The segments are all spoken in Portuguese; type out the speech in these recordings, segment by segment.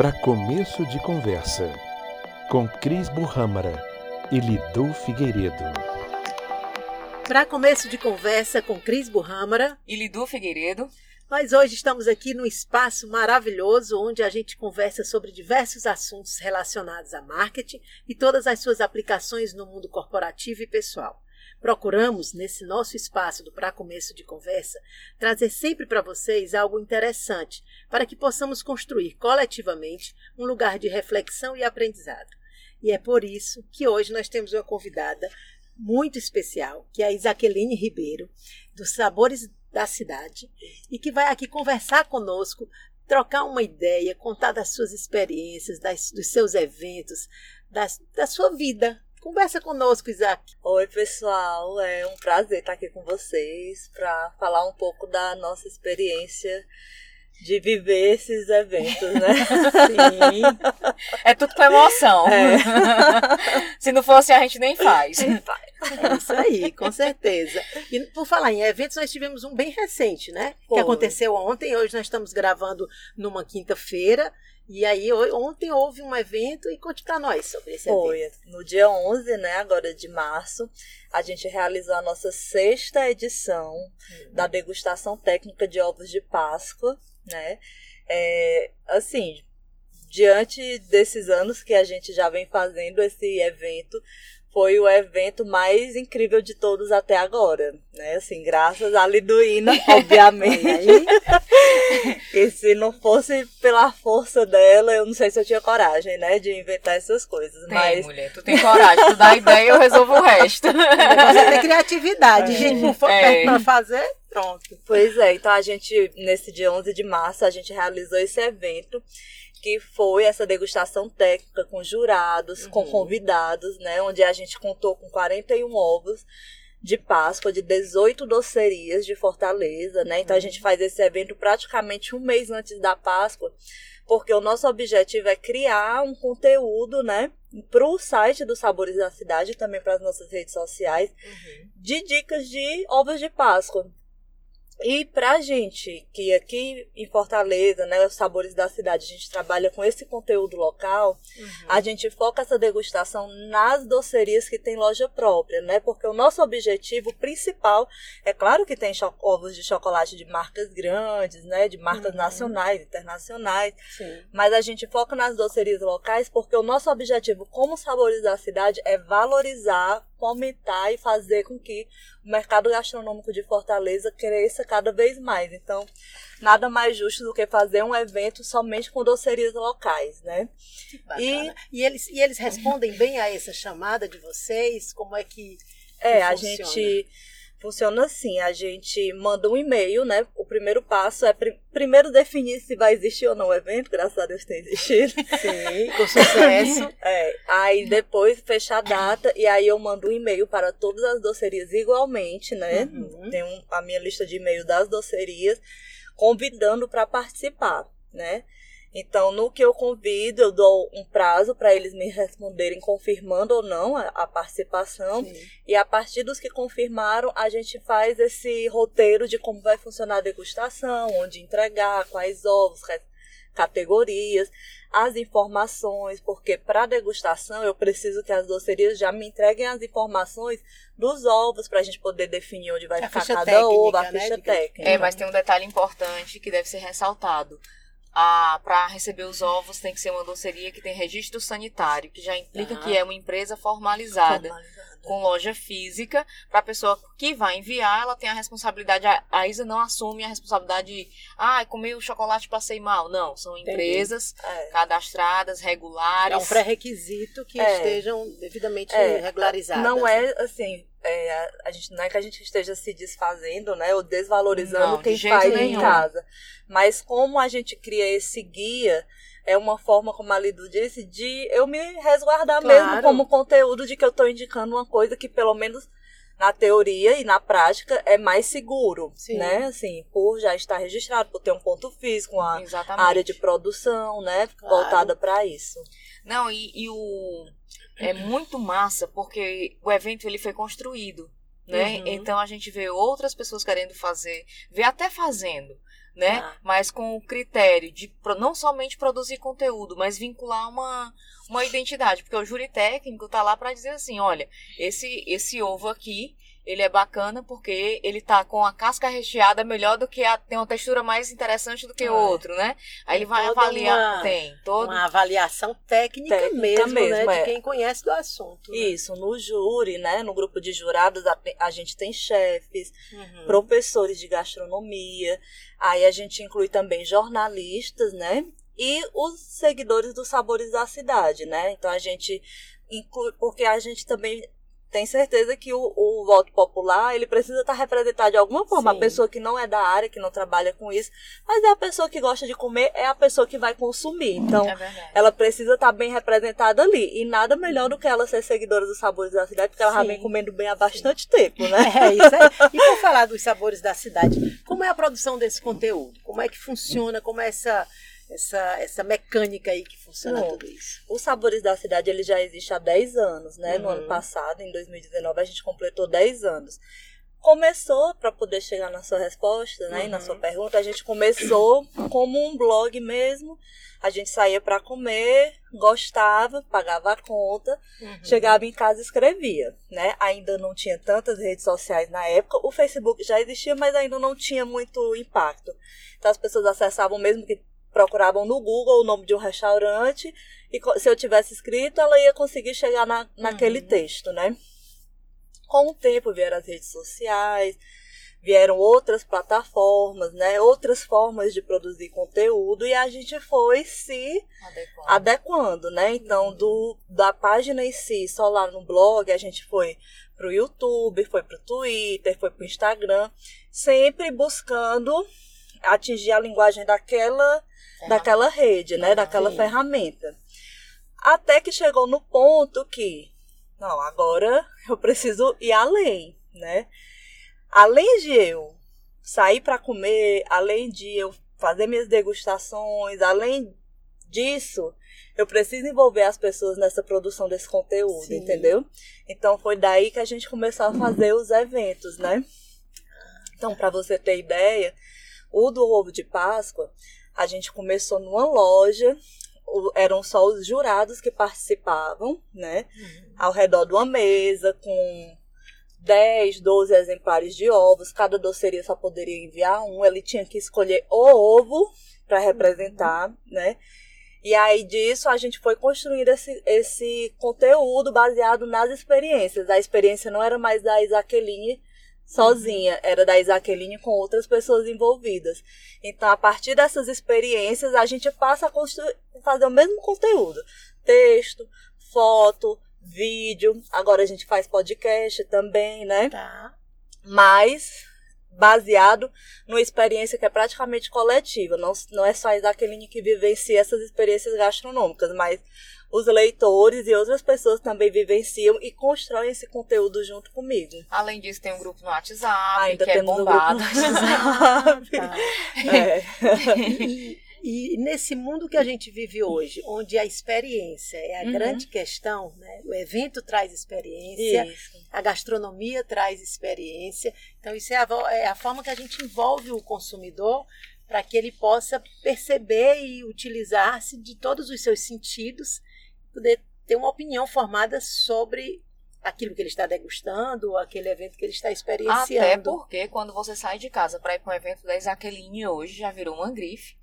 Para começo de conversa, com Cris Burrâmara e Lidu Figueiredo. Para começo de conversa com Cris Burrâmara e Lidu Figueiredo. Nós hoje estamos aqui num espaço maravilhoso onde a gente conversa sobre diversos assuntos relacionados a marketing e todas as suas aplicações no mundo corporativo e pessoal. Procuramos, nesse nosso espaço do Para Começo de Conversa, trazer sempre para vocês algo interessante para que possamos construir coletivamente um lugar de reflexão e aprendizado. E é por isso que hoje nós temos uma convidada muito especial, que é a Isaqueline Ribeiro, dos Sabores da Cidade, e que vai aqui conversar conosco, trocar uma ideia, contar das suas experiências, das, dos seus eventos, das, da sua vida Conversa conosco, Isaac. Oi, pessoal. É um prazer estar aqui com vocês para falar um pouco da nossa experiência de viver esses eventos, né? Sim. É tudo com emoção. É. Se não fosse, a gente nem faz. Nem faz. É isso aí, com certeza. E por falar em eventos, nós tivemos um bem recente, né? Foi. Que aconteceu ontem. Hoje nós estamos gravando numa quinta-feira. E aí, ontem houve um evento e conte para nós sobre esse Foi. evento. No dia 11, né, agora de março, a gente realizou a nossa sexta edição uhum. da degustação técnica de ovos de Páscoa, né? É, assim, diante desses anos que a gente já vem fazendo esse evento, foi o evento mais incrível de todos até agora, né? Assim, graças à Liduína, obviamente. e se não fosse pela força dela, eu não sei se eu tinha coragem, né, de inventar essas coisas. Tem, mas... mulher, tu tem coragem, tu dá ideia, eu resolvo o resto. Você tem criatividade, é. gente, não for é. pra fazer, pronto. Pois é, então a gente, nesse dia 11 de março, a gente realizou esse evento que foi essa degustação técnica com jurados, uhum. com convidados, né? Onde a gente contou com 41 ovos de Páscoa de 18 docerias de Fortaleza, né? Então a gente uhum. faz esse evento praticamente um mês antes da Páscoa, porque o nosso objetivo é criar um conteúdo, né? Para o site dos Sabores da Cidade, também para as nossas redes sociais, uhum. de dicas de ovos de Páscoa. E pra gente, que aqui em Fortaleza, né, os sabores da cidade, a gente trabalha com esse conteúdo local, uhum. a gente foca essa degustação nas docerias que tem loja própria, né? Porque o nosso objetivo principal, é claro que tem ovos de chocolate de marcas grandes, né? De marcas uhum. nacionais, internacionais. Sim. Mas a gente foca nas docerias locais porque o nosso objetivo como sabores da cidade é valorizar fomentar e fazer com que o mercado gastronômico de Fortaleza cresça cada vez mais. Então, nada mais justo do que fazer um evento somente com docerias locais, né? E, e, eles, e eles respondem bem a essa chamada de vocês? Como é que. É, a gente Funciona assim, a gente manda um e-mail, né? O primeiro passo é pr primeiro definir se vai existir ou não o evento, graças a Deus tem existido. Sim, com sucesso. é, aí depois fecha a data e aí eu mando um e-mail para todas as docerias igualmente, né? Uhum. Tem um, a minha lista de e-mail das docerias, convidando para participar, né? Então, no que eu convido, eu dou um prazo para eles me responderem confirmando ou não a, a participação. Sim. E a partir dos que confirmaram, a gente faz esse roteiro de como vai funcionar a degustação, onde entregar, quais ovos, categorias, as informações, porque para degustação eu preciso que as docerias já me entreguem as informações dos ovos para a gente poder definir onde vai a ficar cada técnica, ovo, a né, ficha técnica. É, mas tem um detalhe importante que deve ser ressaltado para receber os ovos tem que ser uma doceria que tem registro sanitário, que já implica que é uma empresa formalizada, formalizada. com loja física, para a pessoa que vai enviar, ela tem a responsabilidade, a, a Isa não assume a responsabilidade de, ah, comi o chocolate passei mal. Não, são empresas é. cadastradas, regulares. É um pré-requisito que é. estejam devidamente é. regularizadas. Não é assim, é, a gente, não é que a gente esteja se desfazendo, né, ou desvalorizando não, quem de faz nenhum. em casa. Mas como a gente cria esse guia, é uma forma, como a Lidu disse, de eu me resguardar claro. mesmo como conteúdo de que eu estou indicando uma coisa que pelo menos na teoria e na prática é mais seguro, Sim. né? Assim, por já estar registrado, por ter um ponto físico, uma Exatamente. área de produção, né, claro. voltada para isso. Não, e, e o é muito massa porque o evento ele foi construído, né? Uhum. Então a gente vê outras pessoas querendo fazer, vê até fazendo. né? Ah. Mas com o critério de não somente produzir conteúdo, mas vincular uma, uma identidade. Porque o júri técnico tá lá para dizer assim, olha, esse, esse ovo aqui, ele é bacana porque ele tá com a casca recheada melhor do que a, tem uma textura mais interessante do que o Ah, é. outro, né? Aí ele vai avaliar, uma- tem todo Uma avaliação técnica, Técnica mesmo, né? mesmo, De é. quem conhece do assunto. né? Isso, no júri, né? No grupo de jurados, a, a gente tem chefes, Uhum. professores de gastronomia, aí a gente inclui também jornalistas, né? E os seguidores dos sabores da cidade, né? Então a gente inclui, porque a gente também tem certeza que o, o voto popular ele precisa estar representado de alguma forma. Sim. A pessoa que não é da área, que não trabalha com isso, mas é a pessoa que gosta de comer, é a pessoa que vai consumir. Então, É ela precisa estar bem representada ali. E nada melhor do que ela ser seguidora dos sabores da cidade, porque ela já Sim. vem comendo bem há bastante tempo, né? É isso aí. E por falar dos sabores da cidade, como é a produção desse conteúdo? Como é que funciona? Como é essa, essa, essa mecânica aí que funciona Bom, tudo isso? Os Sabores da Cidade ele já existe há 10 anos, né? No Uhum. ano passado, em 2019, a gente completou 10 anos. Começou, para poder chegar na sua resposta, né? E na Uhum. sua pergunta, a gente começou como um blog mesmo. A gente saía para comer, gostava, pagava a conta, Uhum. chegava em casa e escrevia, né? Ainda não tinha tantas redes sociais na época. O Facebook já existia, mas ainda não tinha muito impacto. Então as pessoas acessavam mesmo que procuravam no Google o nome de um restaurante e se eu tivesse escrito, ela ia conseguir chegar na, naquele Uhum. texto, né? Com o tempo vieram as redes sociais, vieram outras plataformas, né? Outras formas de produzir conteúdo e a gente foi se Adequado. adequando, né? Então, do, da página em si, só lá no blog, a gente foi pro YouTube, foi pro Twitter, foi pro Instagram, sempre buscando atingir a linguagem daquela, daquela rede, né? Daquela Sim. ferramenta. Até que chegou no ponto que, não, agora eu preciso ir além, né? Além de eu sair para comer, além de eu fazer minhas degustações, além disso, eu preciso envolver as pessoas nessa produção desse conteúdo, Sim. entendeu? Então foi daí que a gente começou a fazer os eventos, né? Então, para você ter ideia, o do ovo de Páscoa, a gente começou numa loja, eram só os jurados que participavam, né? Ao redor de uma mesa com 10, 12 exemplares de ovos, cada doceria só poderia enviar um, ele tinha que escolher o ovo para representar, né? E aí disso a gente foi construindo esse, esse conteúdo baseado nas experiências. A experiência não era mais da Isaqueline sozinha, era da Isaqueline com outras pessoas envolvidas. Então, a partir dessas experiências, a gente passa a construir, fazer o mesmo conteúdo. Texto, foto, vídeo. Agora a gente faz podcast também, né? Tá. mas baseado numa experiência que é praticamente coletiva. Não, não é só a Isaqueline que vivencia essas experiências gastronômicas, mas os leitores e outras pessoas também vivenciam e constroem esse conteúdo junto comigo. Além disso, tem um grupo no WhatsApp, Ainda que é temos um grupo bombado. no WhatsApp. Tá. É. E, nesse mundo que a gente vive hoje, onde a experiência é a Uhum. grande questão, né? o evento traz experiência, Isso. a gastronomia traz experiência. Então, isso é a, é a forma que a gente envolve o consumidor para que ele possa perceber e utilizar-se de todos os seus sentidos, poder ter uma opinião formada sobre aquilo que ele está degustando, aquele evento que ele está Até experienciando. porque quando você sai de casa para ir para um evento da Isaqueline hoje, já virou uma grife.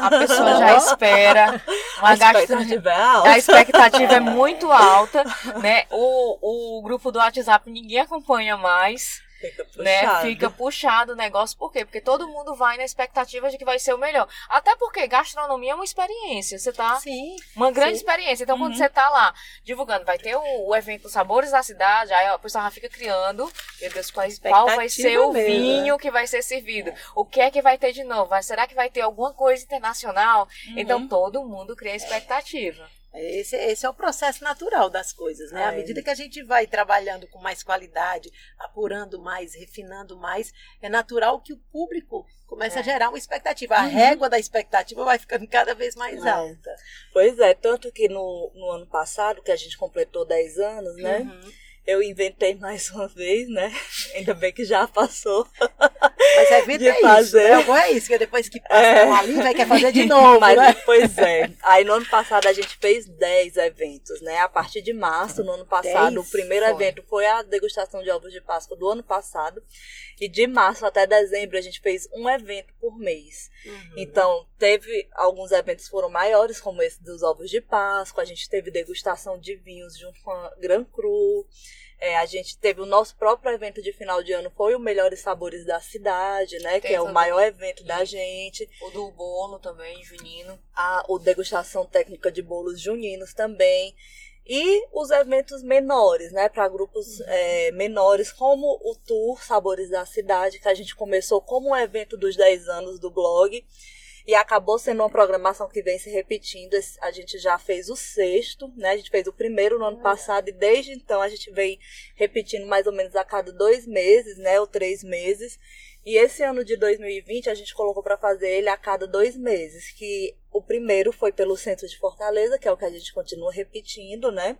A pessoa já espera uma A gastronomia. expectativa é alta. A expectativa é muito alta, né? O, o grupo do WhatsApp ninguém acompanha mais, Fica puxado. né? Fica puxado o negócio. Por quê? Porque todo mundo vai na expectativa de que vai ser o melhor. Até porque gastronomia é uma experiência. Você tá Sim, uma grande Sim. experiência. Então, quando Uhum. você tá lá divulgando, vai ter o, o evento Sabores da Cidade, aí a pessoa já fica criando, meu Deus, quais, qual vai ser o mesmo, vinho que vai ser servido? O que é que vai ter de novo? Será que vai ter alguma coisa internacional? Uhum. Então, todo mundo cria expectativa. Esse, esse é o processo natural das coisas, né? À É. medida que a gente vai trabalhando com mais qualidade, apurando mais, refinando mais, é natural que o público comece É. a gerar uma expectativa. A Uhum. régua da expectativa vai ficando cada vez mais É. alta. Pois é, tanto que no, no ano passado, que a gente completou 10 anos, né? Uhum. Eu inventei mais uma vez, né? Ainda bem que já passou. Mas é vida é fazer. isso. Né? é isso, que depois que passa é. ali, vai querer fazer de novo. Mas, né? Pois é. Aí no ano passado a gente fez 10 eventos, né? A partir de março, no ano passado, dez? o primeiro foi. evento foi a degustação de ovos de Páscoa do ano passado. E de março até dezembro a gente fez um evento por mês. Uhum. Então, teve alguns eventos foram maiores, como esse dos ovos de Páscoa, a gente teve degustação de vinhos junto com a Gran Cru. É, a gente teve o nosso próprio evento de final de ano, foi o Melhores Sabores da Cidade, né? Tem que é o maior evento da gente. O do bolo também, junino. A, o degustação técnica de bolos juninos também. E os eventos menores, né, para grupos uhum. é, menores, como o Tour Sabores da Cidade, que a gente começou como um evento dos 10 anos do blog, e acabou sendo uma programação que vem se repetindo. A gente já fez o sexto, né? A gente fez o primeiro no ano passado, e desde então a gente vem repetindo mais ou menos a cada dois meses, né? Ou três meses. E esse ano de 2020 a gente colocou para fazer ele a cada dois meses, que o primeiro foi pelo centro de Fortaleza, que é o que a gente continua repetindo, né?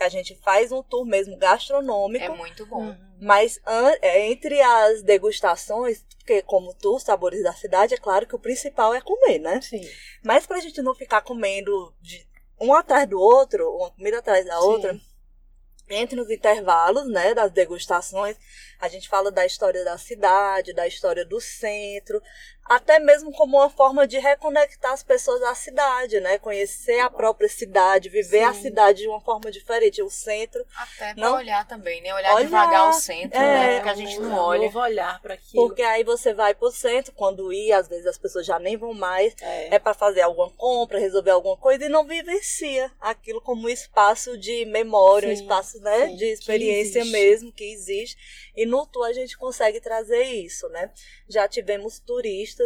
Que a gente faz um tour mesmo gastronômico. É muito bom. Uhum. Mas é, entre as degustações, porque como tour, sabores da cidade, é claro que o principal é comer, né? Sim. Mas pra gente não ficar comendo de um atrás do outro, uma comida atrás da Sim. outra, entre nos intervalos, né, das degustações, a gente fala da história da cidade, da história do centro, até mesmo como uma forma de reconectar as pessoas à cidade, né? Conhecer a própria cidade, viver Sim. a cidade de uma forma diferente. O centro. Até não... olhar também, né? Olhar, olhar devagar o centro, é, né? Porque a gente não olha. Novo olhar para aquilo. Porque aí você vai pro centro, quando ir, às vezes as pessoas já nem vão mais. É, é para fazer alguma compra, resolver alguma coisa e não vivencia aquilo como um espaço de memória, sim, um espaço né, sim, de experiência que mesmo que existe. E no tour a gente consegue trazer isso, né? Já tivemos turistas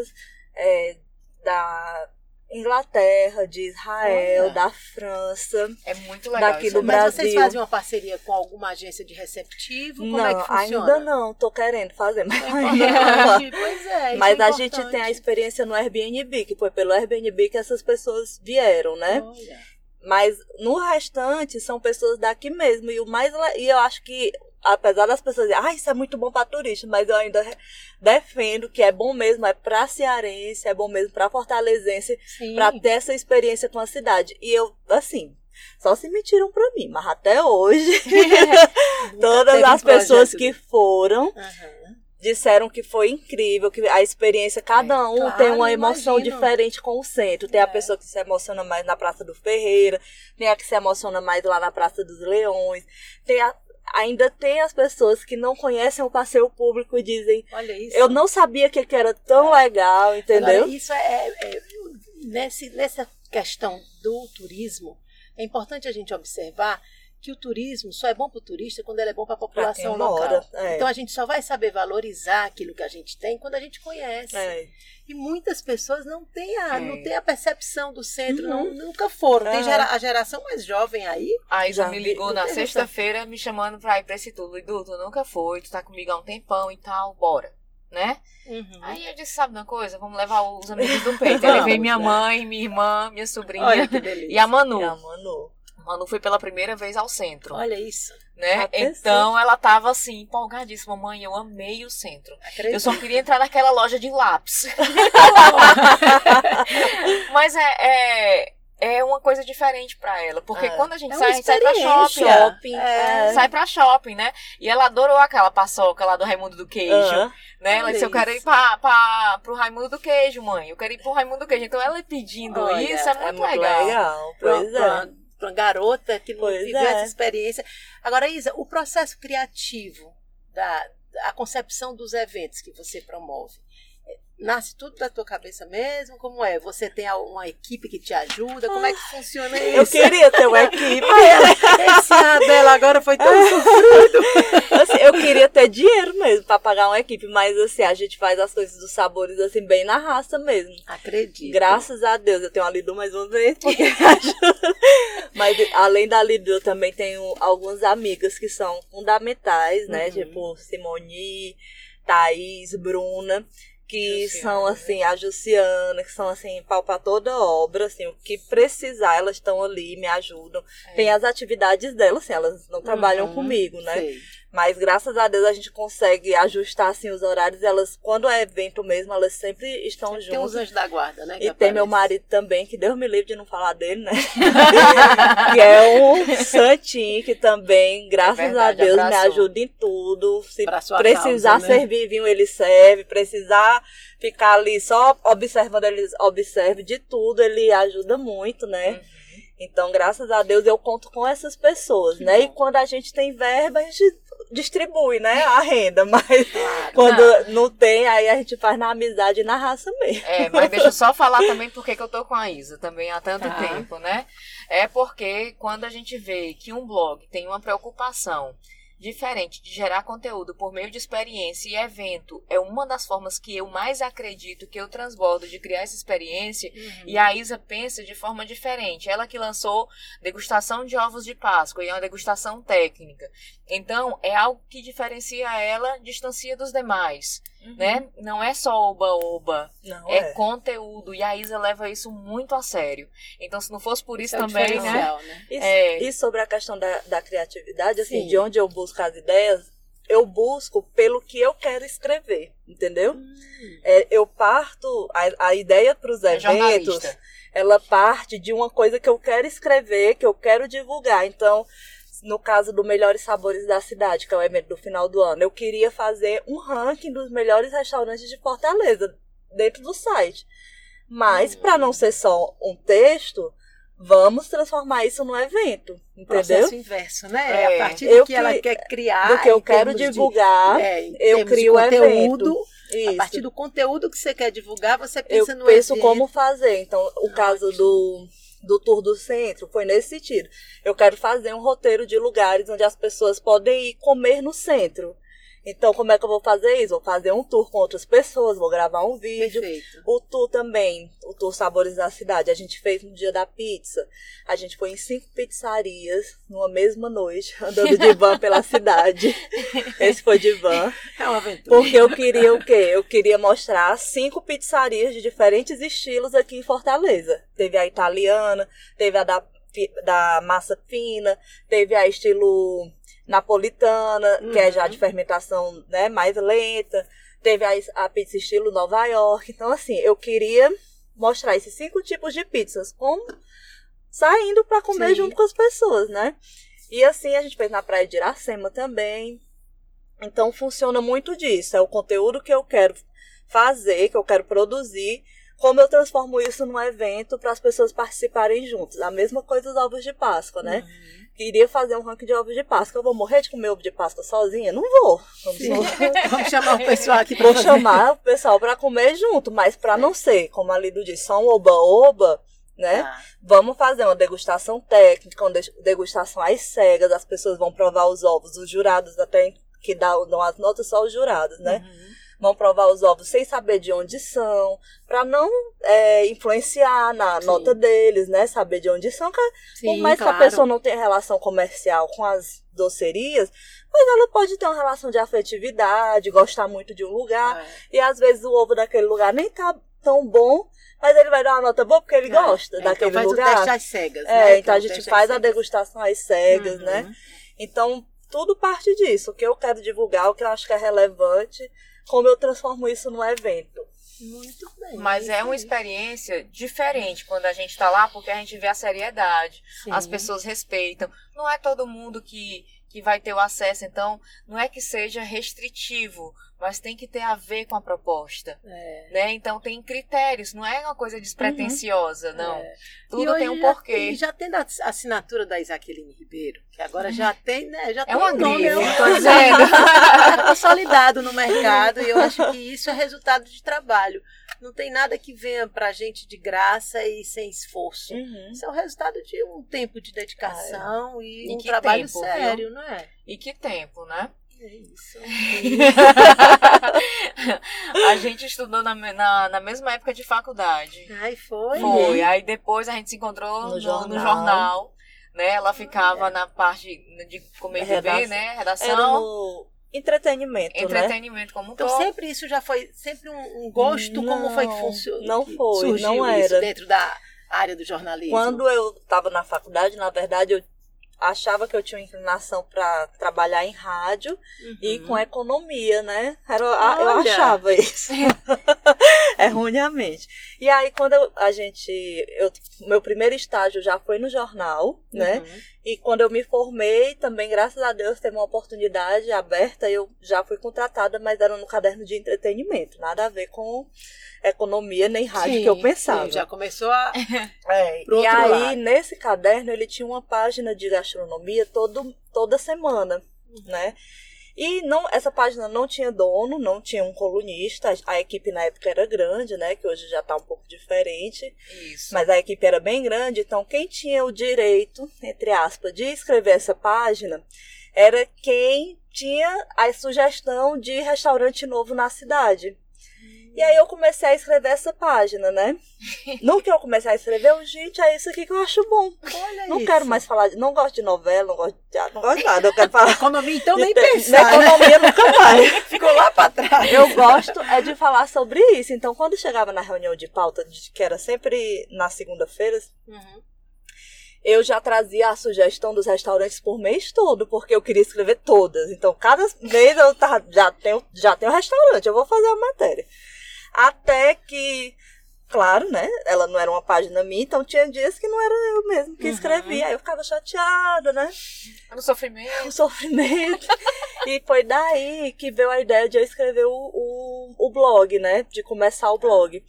é, da Inglaterra, de Israel, Olha. da França. É muito legal. Daqui do Brasil. Mas vocês fazem uma parceria com alguma agência de receptivo? Como não, é que funciona? ainda não. Tô querendo fazer, mas é. Pois é. Mas é a gente tem a experiência no Airbnb, que foi pelo Airbnb que essas pessoas vieram, né? Olha. Mas no restante são pessoas daqui mesmo. E o mais e eu acho que apesar das pessoas dizerem, ah, isso é muito bom para turista, mas eu ainda defendo que é bom mesmo, é para cearense, é bom mesmo para fortalezense, para ter essa experiência com a cidade. E eu, assim, só se mentiram para mim, mas até hoje, todas as pessoas que foram. Uhum. Disseram que foi incrível, que a experiência, cada é, um claro, tem uma emoção imagino. diferente com o centro. Tem é. a pessoa que se emociona mais na Praça do Ferreira, tem a que se emociona mais lá na Praça dos Leões, tem a, ainda tem as pessoas que não conhecem o passeio público e dizem: Olha isso. Eu não sabia que, era tão é. legal, entendeu? Agora, isso é, é, nesse, nessa questão do turismo, é importante a gente observar que o turismo só é bom para o turista quando ele é bom para a população local. É. Então a gente só vai saber valorizar aquilo que a gente tem quando a gente conhece. É. E muitas pessoas não têm a, é. não têm a percepção do centro, não, uhum. nunca foram. Tem gera, a geração mais jovem aí. A Isa me ligou na sexta-feira me chamando para ir para esse tudo. Edu, tu nunca foi, tu tá comigo há um tempão e tal, bora. Né? Uhum. Aí eu disse, sabe uma coisa? Vamos levar os amigos do peito. Aí levei minha mãe, minha irmã, minha sobrinha e a Manu. E a Manu. Manu foi pela primeira vez ao centro. Olha isso. Né? Então ela tava assim, empolgadíssima. Mãe, eu amei o centro. Acredito. Eu só queria entrar naquela loja de lápis. Mas é, é, é uma coisa diferente para ela. Porque é. quando a gente é sai, a gente sai pra shopping. shopping é. Sai pra shopping, né? E ela adorou aquela paçoca lá do Raimundo do Queijo. Uhum. Né? Ela disse, eu quero ir pra, pra, pro Raimundo do Queijo, mãe. Eu quero ir pro Raimundo do Queijo. Então ela pedindo Olha, isso é muito, é muito legal. legal. Pois é uma garota que não pois viveu é. essa experiência. Agora, Isa, o processo criativo da a concepção dos eventos que você promove, Nasce tudo da tua cabeça mesmo? Como é? Você tem uma equipe que te ajuda? Como é que funciona isso? Eu queria ter uma equipe. Esse ano dela agora foi tão sofrido. Assim, eu queria ter dinheiro mesmo para pagar uma equipe, mas assim, a gente faz as coisas dos sabores assim, bem na raça mesmo. Acredito. Graças a Deus, eu tenho a Lidu mais uma vez, porque Mas além da Lidu, eu também tenho algumas amigas que são fundamentais, né? Uhum. Tipo Simone, Thaís, Bruna que Jussiana, são né? assim, a Jussiana, que são assim, pau pra toda obra, assim, o que precisar, elas estão ali, me ajudam. É. Tem as atividades delas, assim, elas não trabalham Uhum, comigo, né? sei. Mas graças a Deus a gente consegue ajustar assim os horários. Elas, quando é evento mesmo, elas sempre estão Tem os juntas. anjos da guarda, né? que E tem meu marido também, que Deus me livre de não falar dele, né? que é um santinho que também, graças É verdade, a Deus, me abraçou. ajuda em tudo. Se precisar causa, né? servir vinho, ele serve. Precisar ficar ali só observando, ele observe de tudo. Ele ajuda muito, né? Uhum. Então, graças a Deus, eu conto com essas pessoas, né? E quando a gente tem verba, a gente distribui, né? A renda. Mas quando não tem, aí a gente faz na amizade e na raça mesmo. É, mas deixa eu só falar também porque que eu tô com a Isa também há tanto Tá. tempo, né? É porque quando a gente vê que um blog tem uma preocupação diferente de gerar conteúdo por meio de experiência e evento é uma das formas que eu mais acredito que eu transbordo de criar essa experiência Uhum. e a Isa pensa de forma diferente. Ela que lançou degustação de ovos de Páscoa e é uma degustação técnica. Então, é algo que diferencia ela, distancia dos demais, né? Não é só oba-oba, é, é. conteúdo. E a Isa leva isso muito a sério. Então, se não fosse por isso Esse é também, né? diferencial, né? E, É. e sobre a questão da, da criatividade, assim, Sim. de onde eu busco as ideias, eu busco pelo que eu quero escrever, entendeu? É, eu parto, a, a ideia para os É eventos, ela parte de uma coisa que eu quero escrever, que eu quero divulgar. Então, no caso do Melhores Sabores da Cidade, que é o evento do final do ano, eu queria fazer um ranking dos melhores restaurantes de Fortaleza dentro do site. Mas, para não ser só um texto, vamos transformar isso num evento, entendeu? Processo inverso, né? É. a partir Eu do que, ela que- quer criar. Do que eu quero de- divulgar, é, em eu termos de crio o conteúdo. evento. A Isso. partir do conteúdo que você quer divulgar, você eu pensa no penso evento. como fazer. Então, o caso do, do Tour do Centro foi nesse sentido. Eu quero fazer um roteiro de lugares onde as pessoas podem ir comer no centro. Então, como é que eu vou fazer isso? Vou fazer um tour com outras pessoas, vou gravar um vídeo. Perfeito. O tour também, o tour Sabores da Cidade, a gente fez no dia da pizza. A gente foi em cinco pizzarias numa mesma noite, andando de van pela cidade. Esse foi de van. É uma aventura. Porque eu queria o quê? Eu queria mostrar cinco pizzarias de diferentes estilos aqui em Fortaleza. Teve a italiana, teve a da, da massa fina, teve a estilo napolitana, que é já de fermentação né, mais lenta, teve a, a pizza estilo Nova York. Então, assim, eu queria mostrar esses cinco tipos de pizzas com saindo para comer Sim. junto com as pessoas, né? E assim a gente fez na praia de Iracema também. Então funciona muito disso. É o conteúdo que eu quero fazer, que eu quero produzir, como eu transformo isso num evento para as pessoas participarem juntos. A mesma coisa dos ovos de Páscoa, né? Uhum. Queria fazer um ranking de ovos de Páscoa. Eu vou morrer de comer ovo de Páscoa sozinha? Não vou. Vamos, chamar o pessoal aqui para vou fazer. chamar o pessoal para comer junto, mas para não ser, como a Lido disse, só um oba-oba, né? Tá. Vamos fazer uma degustação técnica, uma de- degustação às cegas, as pessoas vão provar os ovos, os jurados até que dá- dão as notas só os jurados, né? Uhum. Vão provar os ovos sem saber de onde são, para não é, influenciar na Sim. nota deles, né? Saber de onde são. que Por mais que claro. a pessoa não tenha relação comercial com as docerias, mas ela pode ter uma relação de afetividade, gostar muito de um lugar. É. E às vezes o ovo daquele lugar nem tá tão bom, mas ele vai dar uma nota boa porque ele É, gosta é, daquele então faz lugar. o teste às cegas, É, né? então a Que é o gente faz a degustação às cegas, Uhum. né? Então, tudo parte disso. O que eu quero divulgar, o que eu acho que é relevante, como eu transformo isso num evento. Muito bem. Mas é uma experiência diferente quando a gente tá lá, porque a gente vê a seriedade, Sim. as pessoas respeitam. Não é todo mundo que, que vai ter o acesso, então não é que seja restritivo, mas tem que ter a ver com a proposta. É. Né? Então tem critérios, não é uma coisa despretensiosa, não. É. Tudo tem um já- porquê. E já tendo a assinatura da Isaqueline Ribeiro, que agora já tem, né? Já É tem uma um nome, grife, é um- tô dizendo. Tá consolidado no mercado e eu acho que isso é resultado de trabalho. Não tem nada que venha pra gente de graça e sem esforço. Isso é o resultado de um tempo de dedicação e, E um que trabalho tempo, viu? sério, não é? E que tempo, né? É isso. a gente estudou na, na, na mesma época de faculdade. Ai, foi. Foi. Aí depois a gente se encontrou no, No no jornal. jornal. né? Ela ficava na parte de como É, beber, redação. né? Era Redação. no entretenimento, né? Entretenimento como um Então todo. sempre isso já foi sempre um, um gosto, como foi que Não, funcionou? não foi, surgiu não isso era. dentro da área do jornalismo. Quando eu estava na faculdade, na verdade, eu achava que eu tinha inclinação para trabalhar em rádio e Uhum. com economia, né? Era, a- eu achava isso. Erroneamente. E aí, quando eu- a gente. Eu, meu primeiro estágio já foi no jornal, né? Uhum. E quando eu me formei, também, graças a Deus, teve uma oportunidade aberta. Eu já fui contratada, mas era no caderno de entretenimento. Nada a ver com economia nem rádio que eu Sim, pensava. sim, já começou a. É, e aí, lado. nesse caderno, ele tinha uma página de gastronomia todo, toda semana, né? E não, essa página não tinha dono, não tinha um colunista. A, equipe na época era grande, né? Que hoje já tá um pouco diferente. Isso. Mas a equipe era bem grande, então quem tinha o direito, entre aspas, de escrever essa página era quem tinha a sugestão de restaurante novo na cidade. E aí eu comecei a escrever essa página, né? No que eu comecei a escrever, eu, gente, é isso aqui que eu acho bom. Olha Não isso. quero mais falar, de, não gosto de novela, não gosto de teatro, não gosto de nada. Eu quero falar Economia, então, nem te- pensar. Na né? economia nunca mais. Ficou lá pra trás. Eu gosto é de falar sobre isso. Então, quando chegava na reunião de pauta, que era sempre na segunda-feira, Uhum. eu já trazia a sugestão dos restaurantes por mês todo, porque eu queria escrever todas. Então, cada mês eu tava, já tenho já tenho restaurante, eu vou fazer a matéria. Até que, claro, né? Ela não era uma página minha, então tinha dias que não era eu mesmo que Uhum. escrevia. Aí eu ficava chateada, né? No sofrimento. o sofrimento. e foi daí que veio a ideia de eu escrever o, o, o blog, né? De começar o blog.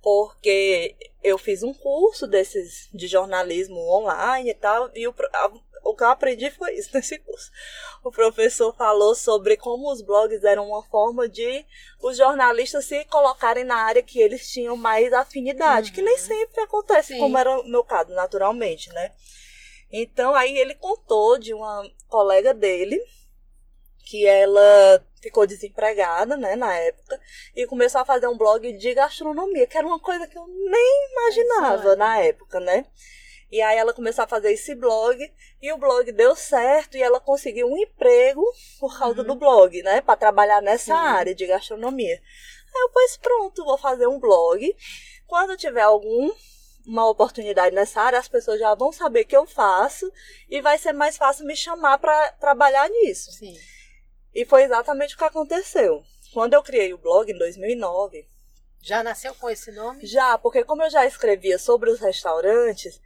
Porque eu fiz um curso desses de jornalismo online e tal, e o, a- o que eu aprendi foi isso nesse curso. O professor falou sobre como os blogs eram uma forma de os jornalistas se colocarem na área que eles tinham mais afinidade, que nem sempre acontece, Sim. como era o meu caso, naturalmente, né? Então, aí ele contou de uma colega dele que ela ficou desempregada, né, na época, e começou a fazer um blog de gastronomia, que era uma coisa que eu nem imaginava Olha. na época, né? E aí ela começou a fazer esse blog, e o blog deu certo, e ela conseguiu um emprego por causa Uhum. do blog, né, para trabalhar nessa Sim. área de gastronomia. Aí eu, pois pronto, vou fazer um blog. Quando tiver algum uma oportunidade nessa área, as pessoas já vão saber que eu faço e vai ser mais fácil me chamar para trabalhar nisso. Sim. E foi exatamente o que aconteceu. Quando eu criei o blog em 2009, Já nasceu com esse nome? já, porque como eu já escrevia sobre os restaurantes,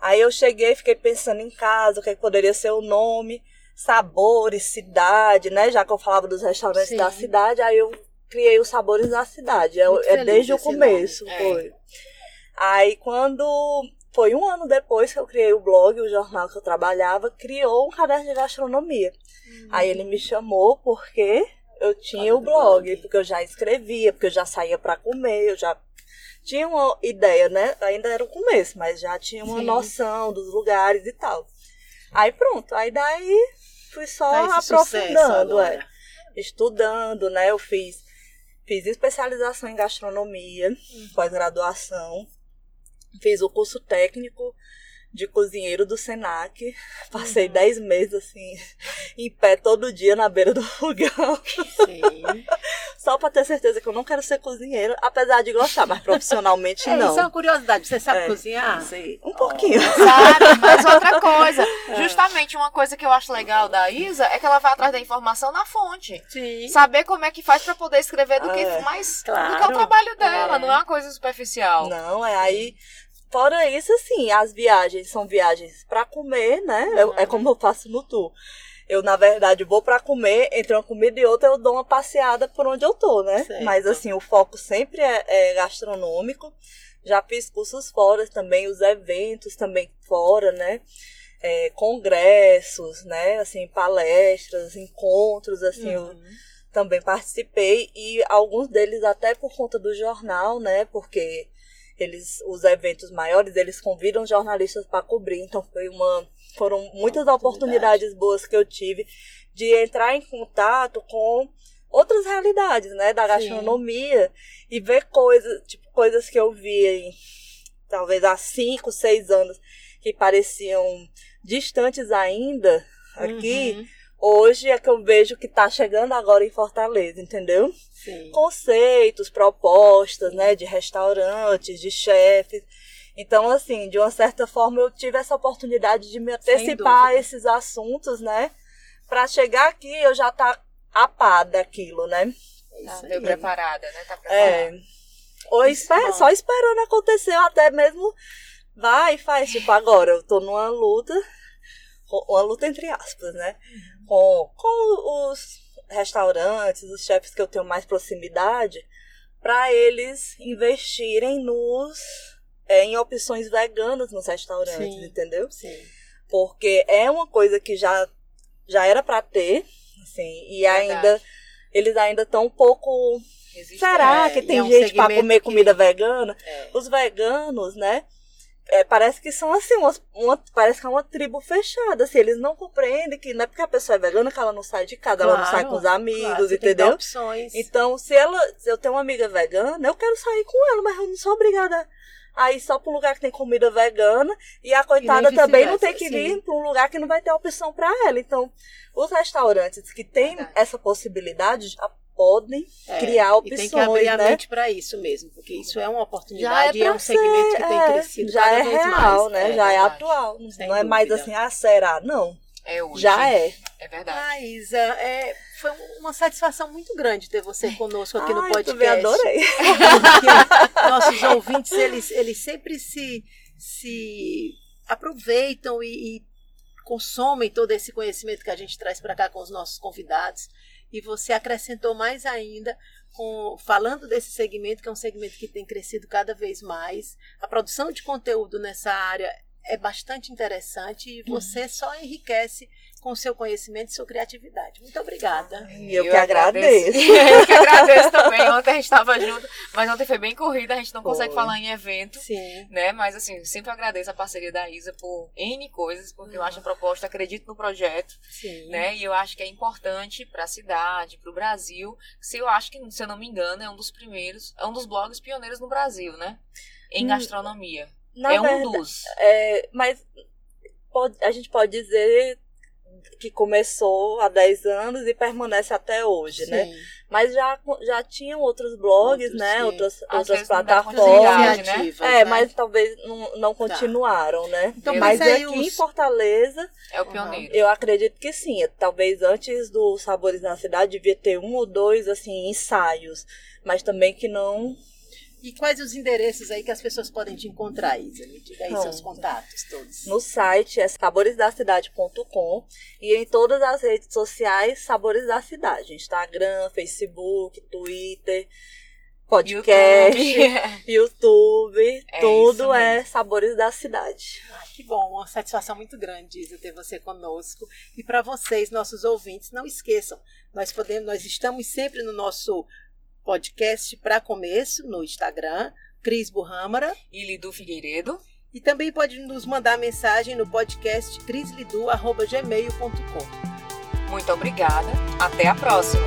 aí eu cheguei e fiquei pensando em casa, o que, que poderia ser o nome, sabores, cidade, né? Já que eu falava dos restaurantes Sim. da cidade, aí eu criei os sabores da cidade. É, é desde o começo, nome. É. foi. Aí quando foi um ano depois que eu criei o blog, o jornal que eu trabalhava, criou um caderno de gastronomia. Aí ele me chamou porque eu tinha o blog, blog. porque eu já escrevia, porque eu já saía para comer, eu já tinha uma ideia, né? Ainda era o começo, mas já tinha uma Sim. noção dos lugares e tal. Aí pronto, aí daí fui só Tá aprofundando, é, estudando, né? Eu fiz fiz especialização em gastronomia, Uhum. pós-graduação, fiz o curso técnico de cozinheiro do Senac. Passei Uhum. 10 meses assim, em pé todo dia na beira do fogão, Sim. só pra ter certeza que eu não quero ser cozinheira, apesar de gostar, mas profissionalmente É, não. isso é uma curiosidade. Você sabe É. cozinhar? Sei, um pouquinho. Sabe? Mas outra coisa. Justamente uma coisa que eu acho legal da Isa é que ela vai atrás da informação na fonte. Sim. Saber como é que faz pra poder escrever do que É. mais. Do que é Claro. o trabalho dela, É. não é uma coisa superficial. Não, é aí. Fora isso, assim, as viagens são viagens pra comer, né? Eu- é como eu faço no tour. Eu, na verdade, vou pra comer, entre uma comida e outra, eu dou uma passeada por onde eu tô, né? Certo. Mas, assim, o foco sempre é, é gastronômico. Já fiz cursos fora também, os eventos também fora, né? É, congressos, né? Assim, palestras, encontros, assim, eu Uhum. também participei e alguns deles até por conta do jornal, né? Porque eles, os eventos maiores, eles convidam jornalistas para cobrir, então foi uma, foram muitas Oportunidade. oportunidades boas que eu tive de entrar em contato com outras realidades, né, da Sim. gastronomia e ver coisas, tipo coisas que eu via em, talvez há cinco, seis anos que pareciam distantes ainda aqui, Uhum. Hoje é que eu vejo que está chegando agora em Fortaleza, entendeu? Sim. Conceitos, propostas, né, de restaurantes, de chefes. Então, assim, de uma certa forma eu tive essa oportunidade de me antecipar a esses assuntos, né? Para chegar aqui eu já tá a pá daquilo, né? Tá, veio preparada, né? Tá preparada. É. Ou esper só esperando acontecer, até mesmo vai e faz. Tipo, agora eu tô numa luta, uma luta entre aspas, né? Com, com os restaurantes, os chefes que eu tenho mais proximidade, para eles investirem nos é, em opções veganas nos restaurantes, Sim. entendeu? Sim. Porque é uma coisa que já, já era para ter, assim, e Verdade. ainda eles ainda estão um pouco Resiste- Será É, que tem é um gente para comer que- comida vegana? É. Os veganos, né? É, parece que são assim, uma, uma- parece que é uma tribo fechada. Assim, eles não compreendem que não é porque a pessoa é vegana que ela não sai de casa, ela não Claro, sai com os Claro, amigos, dar entendeu? opções. Então, se ela, se eu tenho uma amiga vegana, eu quero sair com ela, mas eu não sou obrigada a ir só para um lugar que tem comida vegana e a coitada nem também não tem que vir para um lugar que não vai ter opção para ela. Então, os restaurantes que têm Verdade. essa possibilidade podem É, criar E opções, tem que abrir a né? mente para isso mesmo, porque isso é uma oportunidade e é um segmento ser, que tem é, crescido já cada é vez real, mais. né? já é atual. Sem não é mais assim, ah, será? Não. É hoje. Já é. É verdade. Ah, Isa, é, foi uma satisfação muito grande ter você conosco aqui no Ai, eu podcast. também adorei. Porque nossos ouvintes, eles, eles sempre se, se aproveitam e, e consomem todo esse conhecimento que a gente traz para cá com os nossos convidados. E você acrescentou mais ainda com, falando desse segmento, que é um segmento que tem crescido cada vez mais. A produção de conteúdo nessa área é bastante interessante e você só enriquece com o seu conhecimento e sua criatividade. Muito obrigada. E eu, que agradeço. eu que agradeço também. Ontem a gente estava junto, mas ontem foi bem corrida, a gente não consegue Foi. falar em evento. Sim. Né? Mas assim, sempre agradeço a parceria da Isa por N coisas, porque eu acho a proposta, acredito no projeto, Sim. né? E eu acho que é importante para a cidade, para o Brasil. Se eu acho que, se eu não me engano, é um dos primeiros, é um dos blogs pioneiros no Brasil, né? Em Hum, gastronomia. Na é um verdade, dos. é, mas pode- a gente pode dizer que começou há 10 anos e permanece até hoje, né? Sim. Mas já, já tinham outros blogs, Outros, né? sim. Outras, Às outras plataformas. né? Iniciativas, É, né? mas talvez não, não continuaram, né? Então, mas mas aqui os- em Fortaleza, É o pioneiro. eu acredito que sim. Talvez antes do Sabores na Cidade devia ter um ou dois, assim, ensaios. Mas também que não... E quais os endereços aí que as pessoas podem te encontrar, Isa? Me diga aí Pronto. seus contatos todos. No site é saboresdacidade.com e em todas as redes sociais Sabores da Cidade. Instagram, Facebook, Twitter, podcast, YouTube. YouTube, É tudo é. Sabores da Cidade. Ah, que bom, uma satisfação muito grande, Isa, ter você conosco. E para vocês, nossos ouvintes, não esqueçam, nós podemos, nós estamos sempre no nosso podcast para começo, no Instagram, Cris Burrâmara, E Lidu Figueiredo. e também pode nos mandar mensagem no podcast crislidu.gmail.com. Muito obrigada. Até a próxima.